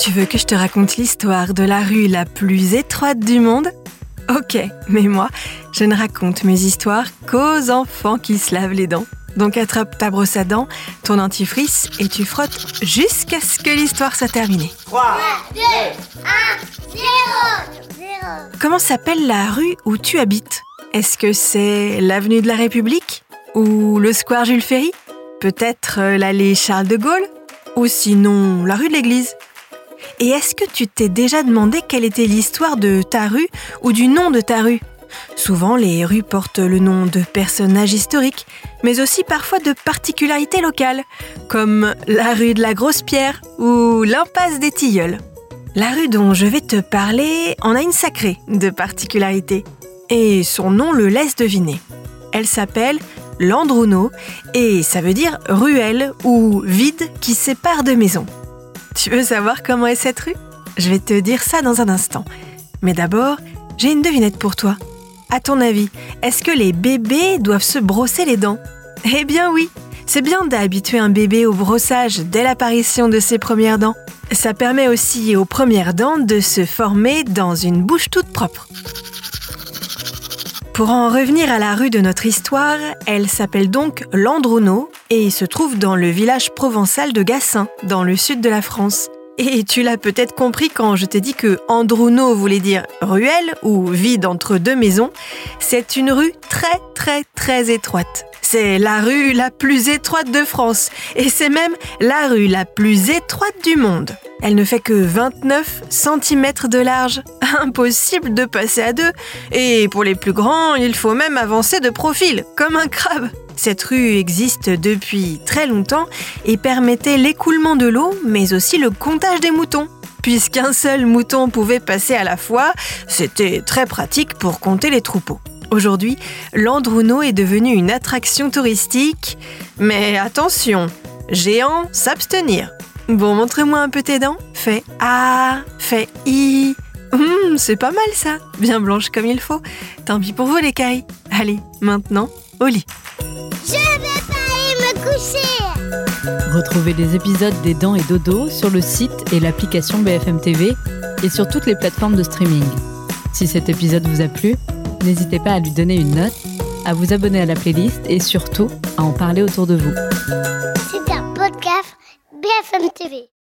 Tu veux que je te raconte l'histoire de la rue la plus étroite du monde? Ok, mais moi, je ne raconte mes histoires qu'aux enfants qui se lavent les dents. Donc attrape ta brosse à dents, ton dentifrice et tu frottes jusqu'à ce que l'histoire soit terminée. 3, 2, 1, 0, 0. Comment s'appelle la rue où tu habites? Est-ce que c'est l'avenue de la République? Ou le square Jules Ferry? Peut-être euh, l'allée Charles de Gaulle? Ou sinon la rue de l'église? Et est-ce que tu t'es déjà demandé quelle était l'histoire de ta rue ou du nom de ta rue? Souvent, les rues portent le nom de personnages historiques, mais aussi parfois de particularités locales, comme la rue de la Grosse Pierre ou l'impasse des Tilleuls. La rue dont je vais te parler en a une sacrée de particularité, et son nom le laisse deviner. Elle s'appelle Landruno, et ça veut dire ruelle ou vide qui sépare de maisons. Tu veux savoir comment est cette rue? Je vais te dire ça dans un instant. Mais d'abord, j'ai une devinette pour toi. À ton avis, est-ce que les bébés doivent se brosser les dents? Eh bien oui, c'est bien d'habituer un bébé au brossage dès l'apparition de ses premières dents. Ça permet aussi aux premières dents de se former dans une bouche toute propre. Pour en revenir à la rue de notre histoire, elle s'appelle donc Landruno et se trouve dans le village provençal de Gassin, dans le sud de la France. Et tu l'as peut-être compris quand je t'ai dit que Andruno voulait dire ruelle ou vide entre deux maisons. C'est une rue très très très étroite. C'est la rue la plus étroite de France et c'est même la rue la plus étroite du monde. Elle ne fait que 29 cm de large. Impossible de passer à deux. Et pour les plus grands, il faut même avancer de profil, comme un crabe. Cette rue existe depuis très longtemps et permettait l'écoulement de l'eau, mais aussi le comptage des moutons. Puisqu'un seul mouton pouvait passer à la fois, c'était très pratique pour compter les troupeaux. Aujourd'hui, Landruno est devenu une attraction touristique, mais attention, géant s'abstenir. Bon, montre-moi un peu tes dents. Fais A, fais I. Hum, c'est pas mal ça, bien blanche comme il faut. Tant pis pour vous les cailles. Allez, maintenant, au lit. Je vais pas aller me coucher. Retrouvez les épisodes des Dents et Dodo sur le site et l'application BFM TV et sur toutes les plateformes de streaming. Si cet épisode vous a plu, n'hésitez pas à lui donner une note, à vous abonner à la playlist et surtout à en parler autour de vous. C'est un podcast BFM TV.